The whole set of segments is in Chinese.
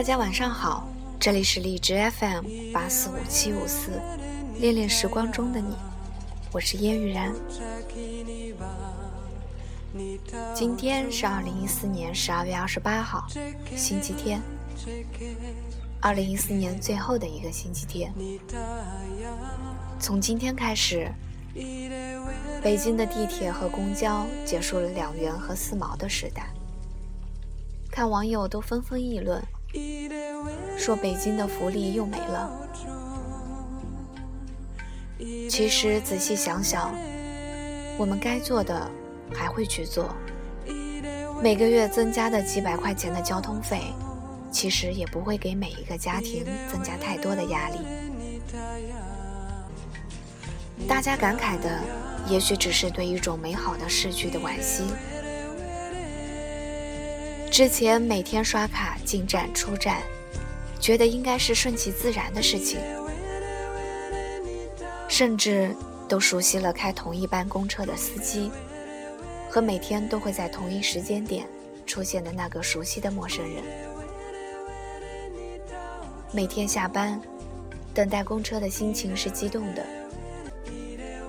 大家晚上好，这里是荔枝 FM 八四五七五四，恋恋时光中的你，我是烟雨然。今天是二零一四年十二月二十八号，星期天。二零一四年最后的一个星期天，从今天开始，北京的地铁和公交结束了两元和四毛的时代。看网友都纷纷议论。说北京的福利又没了。其实仔细想想，我们该做的还会去做。每个月增加的几百块钱的交通费，其实也不会给每一个家庭增加太多的压力。大家感慨的，也许只是对一种美好的逝去的惋惜。之前每天刷卡进站出站，觉得应该是顺其自然的事情，甚至都熟悉了开同一班公车的司机，和每天都会在同一时间点出现的那个熟悉的陌生人。每天下班等待公车的心情是激动的，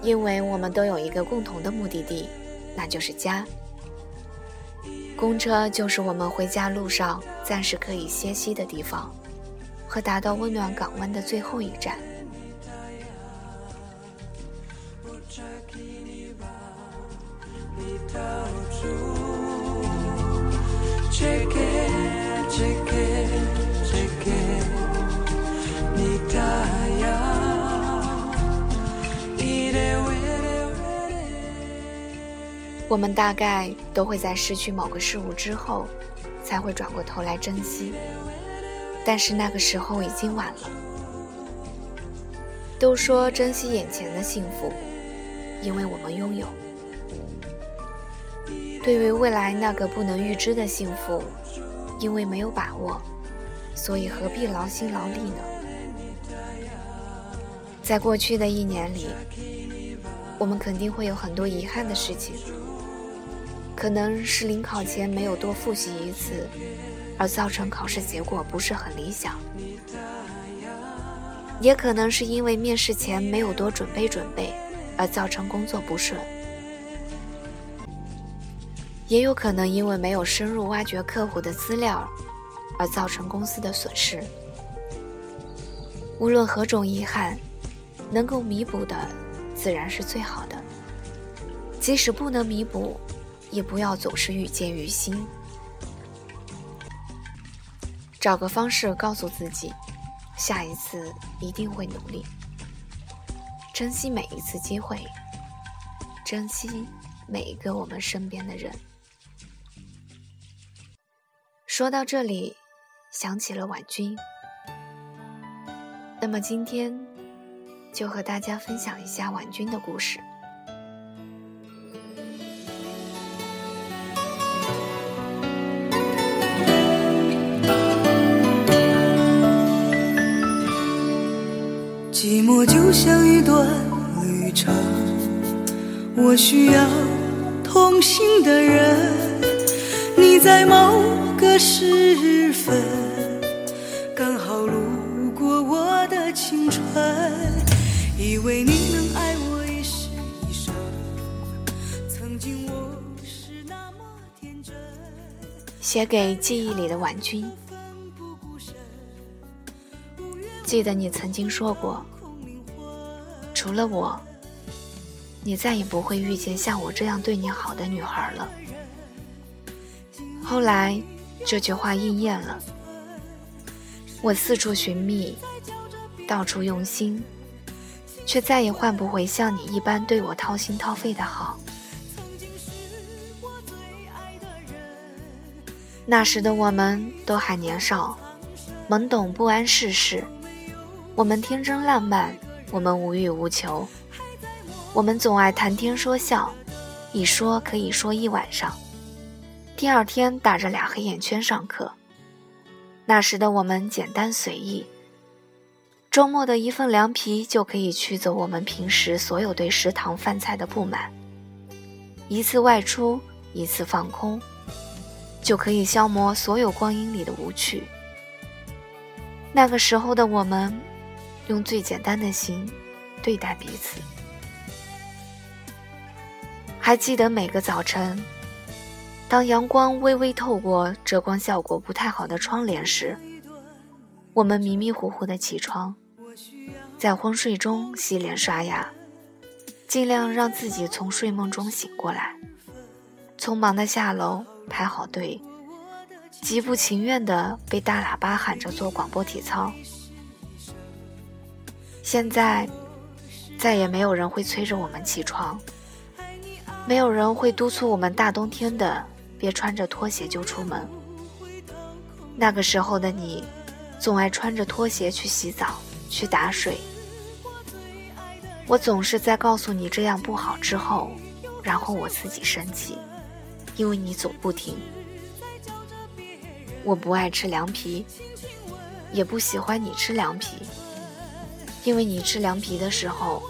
因为我们都有一个共同的目的地，那就是家。公车就是我们回家路上暂时可以歇息的地方，和达到温暖港湾的最后一站。我们大概都会在失去某个事物之后，才会转过头来珍惜，但是那个时候已经晚了。都说珍惜眼前的幸福，因为我们拥有；对于未来那个不能预知的幸福，因为没有把握，所以何必劳心劳力呢？在过去的一年里，我们肯定会有很多遗憾的事情。可能是临考前没有多复习一次，而造成考试结果不是很理想；也可能是因为面试前没有多准备准备，而造成工作不顺；也有可能因为没有深入挖掘客户的资料，而造成公司的损失。无论何种遗憾，能够弥补的自然是最好的；即使不能弥补，也不要总是遇见于心，找个方式告诉自己，下一次一定会努力，珍惜每一次机会，珍惜每一个我们身边的人。说到这里，想起了婉君，那么今天就和大家分享一下婉君的故事。寂寞就像一段旅程，我需要同行的人。你在某个时分，刚好路过我的青春，以为你能爱我一世一生。曾经我是那么天真。写给记忆里的婉君。记得你曾经说过。除了我，你再也不会遇见像我这样对你好的女孩了。后来，这句话应验了。我四处寻觅，到处用心，却再也换不回像你一般对我掏心掏肺的好。那时的我们都还年少，懵懂不谙世事，我们天真烂漫。我们无欲无求，我们总爱谈天说笑，一说可以说一晚上。第二天打着俩黑眼圈上课，那时的我们简单随意，周末的一份凉皮就可以驱走我们平时所有对食堂饭菜的不满。一次外出，一次放空，就可以消磨所有光阴里的无趣。那个时候的我们，用最简单的心对待彼此。还记得每个早晨，当阳光微微透过遮光效果不太好的窗帘时，我们迷迷糊糊的起床，在昏睡中洗脸刷牙。尽量让自己从睡梦中醒过来，匆忙的下楼排好队，极不情愿的被大喇叭喊着做广播体操。现在，再也没有人会催着我们起床，没有人会督促我们大冬天的别穿着拖鞋就出门。那个时候的你，总爱穿着拖鞋去洗澡，去打水。我总是在告诉你这样不好之后，然后我自己生气，因为你总不听。我不爱吃凉皮，也不喜欢你吃凉皮，因为你吃凉皮的时候，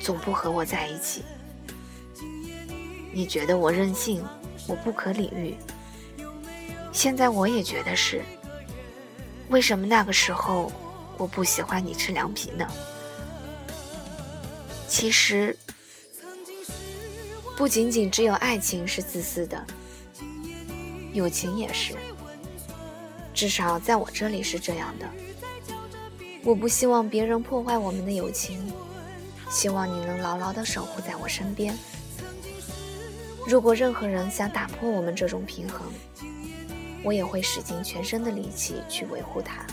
总不和我在一起。你觉得我任性，我不可理喻。现在我也觉得是。为什么那个时候我不喜欢你吃凉皮呢？其实，不仅仅只有爱情是自私的，友情也是。至少在我这里是这样的。我不希望别人破坏我们的友情，希望你能牢牢的守护在我身边。如果任何人想打破我们这种平衡，我也会使尽全身的力气去维护他。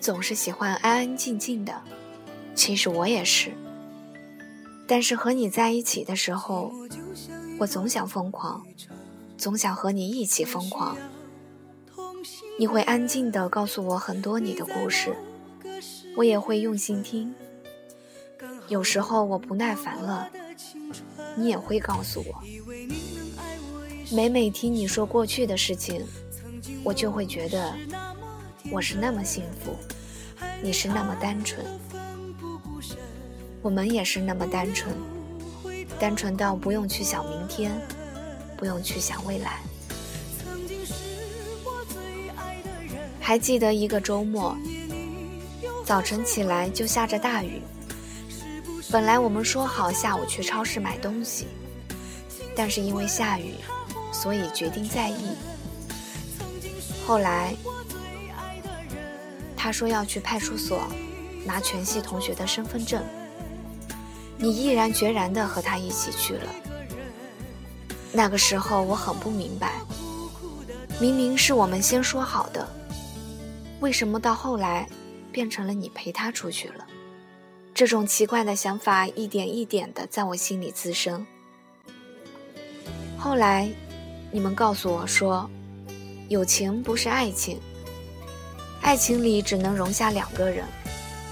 总是喜欢安安静静的，其实我也是。但是和你在一起的时候，我总想疯狂，总想和你一起疯狂。你会安静的告诉我很多你的故事，我也会用心听。有时候我不耐烦了，你也会告诉我。每每听你说过去的事情，我就会觉得。我是那么幸福，你是那么单纯，我们也是那么单纯，单纯到不用去想明天，不用去想未来。还记得一个周末，早晨起来就下着大雨，本来我们说好下午去超市买东西，但是因为下雨，所以决定在意。后来。他说要去派出所拿全系同学的身份证，你毅然决然地和他一起去了。那个时候我很不明白，明明是我们先说好的，为什么到后来变成了你陪他出去了？这种奇怪的想法一点一点地在我心里滋生。后来，你们告诉我说，友情不是爱情。爱情里只能容下两个人，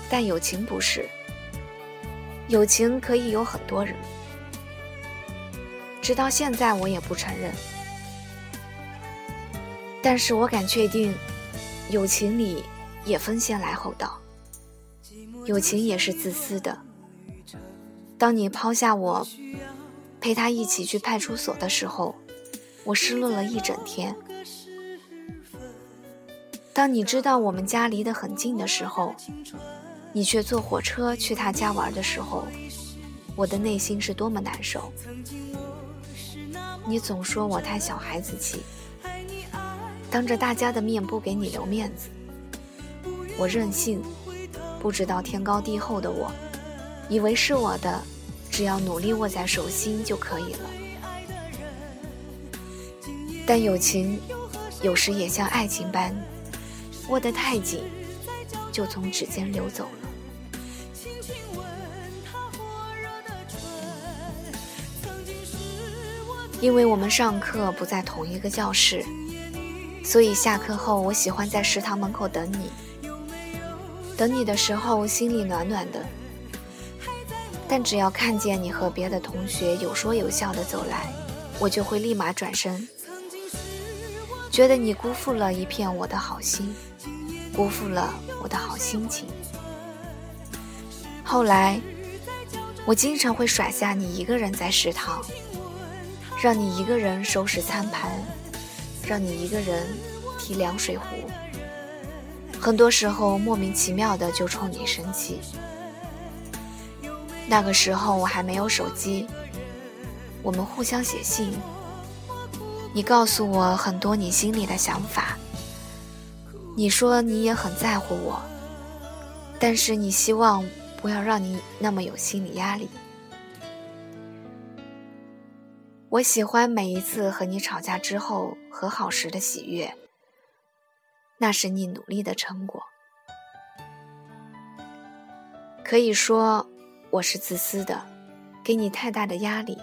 但友情不是。友情可以有很多人。直到现在，我也不承认。但是我敢确定，友情里也分先来后到。友情也是自私的。当你抛下我，陪他一起去派出所的时候，我失落了一整天。当你知道我们家离得很近的时候，你却坐火车去他家玩的时候，我的内心是多么难受。你总说我太小孩子气，当着大家的面不给你留面子。我任性，不知道天高地厚的我，以为是我的，只要努力握在手心就可以了。但友情有时也像爱情般，握得太紧，就从指尖流走了。因为我们上课不在同一个教室，所以下课后我喜欢在食堂门口等你。等你的时候，心里暖暖的。但只要看见你和别的同学有说有笑的走来，我就会立马转身，觉得你辜负了一片我的好心，辜负了我的好心情。后来，我经常会甩下你一个人在食堂。让你一个人收拾餐盘，让你一个人提凉水壶，很多时候莫名其妙的就冲你生气。那个时候我还没有手机，我们互相写信，你告诉我很多你心里的想法，你说你也很在乎我，但是你希望不要让你那么有心理压力。我喜欢每一次和你吵架之后和好时的喜悦，那是你努力的成果。可以说我是自私的，给你太大的压力。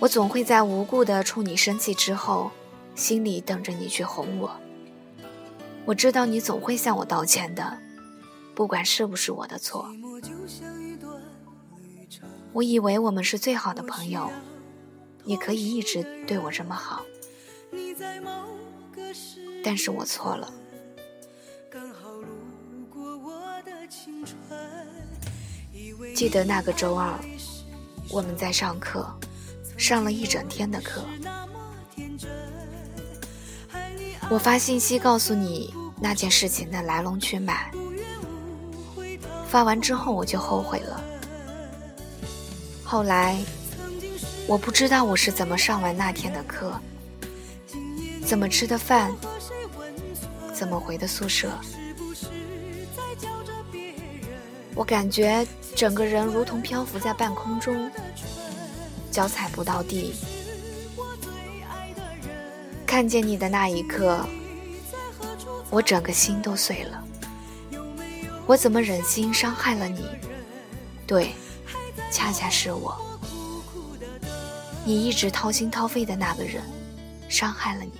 我总会在无故的冲你生气之后，心里等着你去哄我。我知道你总会向我道歉的，不管是不是我的错。我以为我们是最好的朋友，你可以一直对我这么好，但是我错了。记得那个周二，我们在上课，上了一整天的课。我发信息告诉你那件事情的来龙去脉，发完之后我就后悔了。后来，我不知道我是怎么上完那天的课，怎么吃的饭，怎么回的宿舍。我感觉整个人如同漂浮在半空中，脚踩不到地。看见你的那一刻，我整个心都碎了。我怎么忍心伤害了你？对。恰恰是我，你一直掏心掏肺的那个人，伤害了你。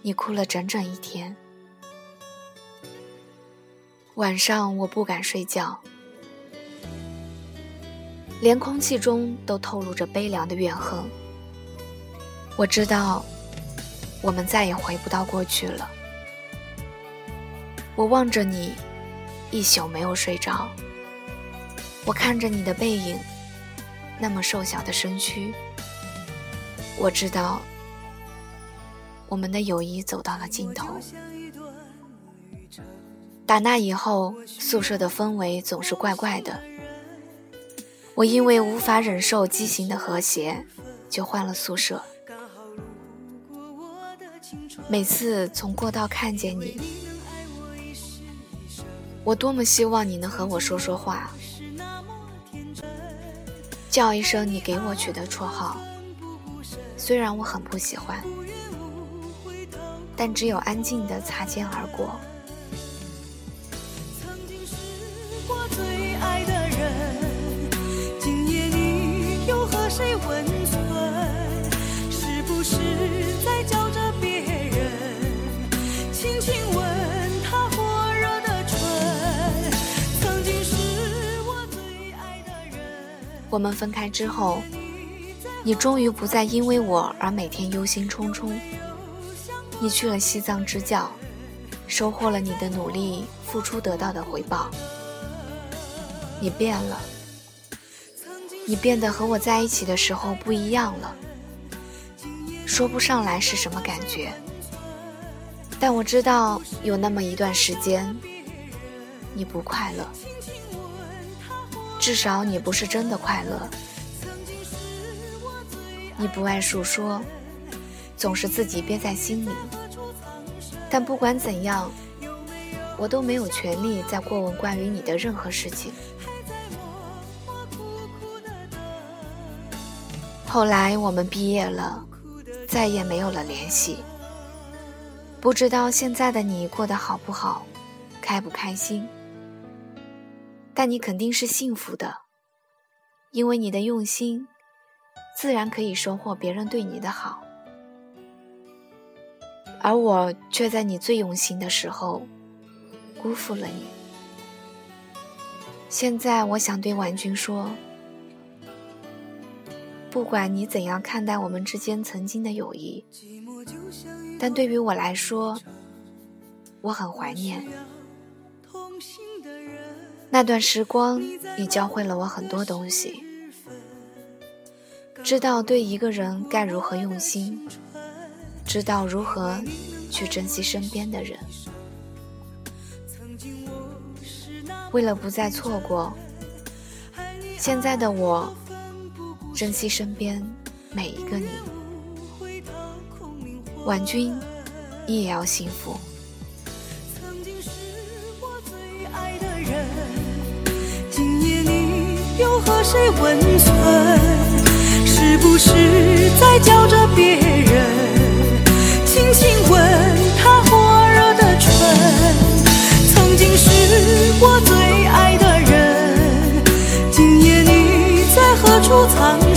你哭了整整一天，晚上我不敢睡觉，连空气中都透露着悲凉的怨恨。我知道，我们再也回不到过去了。我望着你，一宿没有睡着。我看着你的背影，那么瘦小的身躯，我知道我们的友谊走到了尽头。打那以后，宿舍的氛围总是怪怪的。我因为无法忍受畸形的和谐，就换了宿舍。每次从过道看见你，我多么希望你能和我说说话。叫一声你给我取的绰号，虽然我很不喜欢，但只有安静的擦肩而过。是我们分开之后，你终于不再因为我而每天忧心忡忡。你去了西藏支教，收获了你的努力付出得到的回报。你变了，你变得和我在一起的时候不一样了。说不上来是什么感觉，但我知道有那么一段时间，你不快乐。至少你不是真的快乐，你不爱诉说，总是自己憋在心里。但不管怎样，我都没有权利再过问关于你的任何事情。后来我们毕业了，再也没有了联系。不知道现在的你过得好不好，开不开心？但你肯定是幸福的，因为你的用心，自然可以收获别人对你的好。而我却在你最用心的时候，辜负了你。现在我想对婉君说，不管你怎样看待我们之间曾经的友谊，但对于我来说，我很怀念那段时光。你教会了我很多东西，知道对一个人该如何用心。知道如何去珍惜身边的人。为了不再错过，现在的我珍惜身边每一个你。婉君，你也要幸福。又和谁温存？是不是在叫着别人？轻轻吻他火热的唇，曾经是我最爱的人，今夜你在何处藏？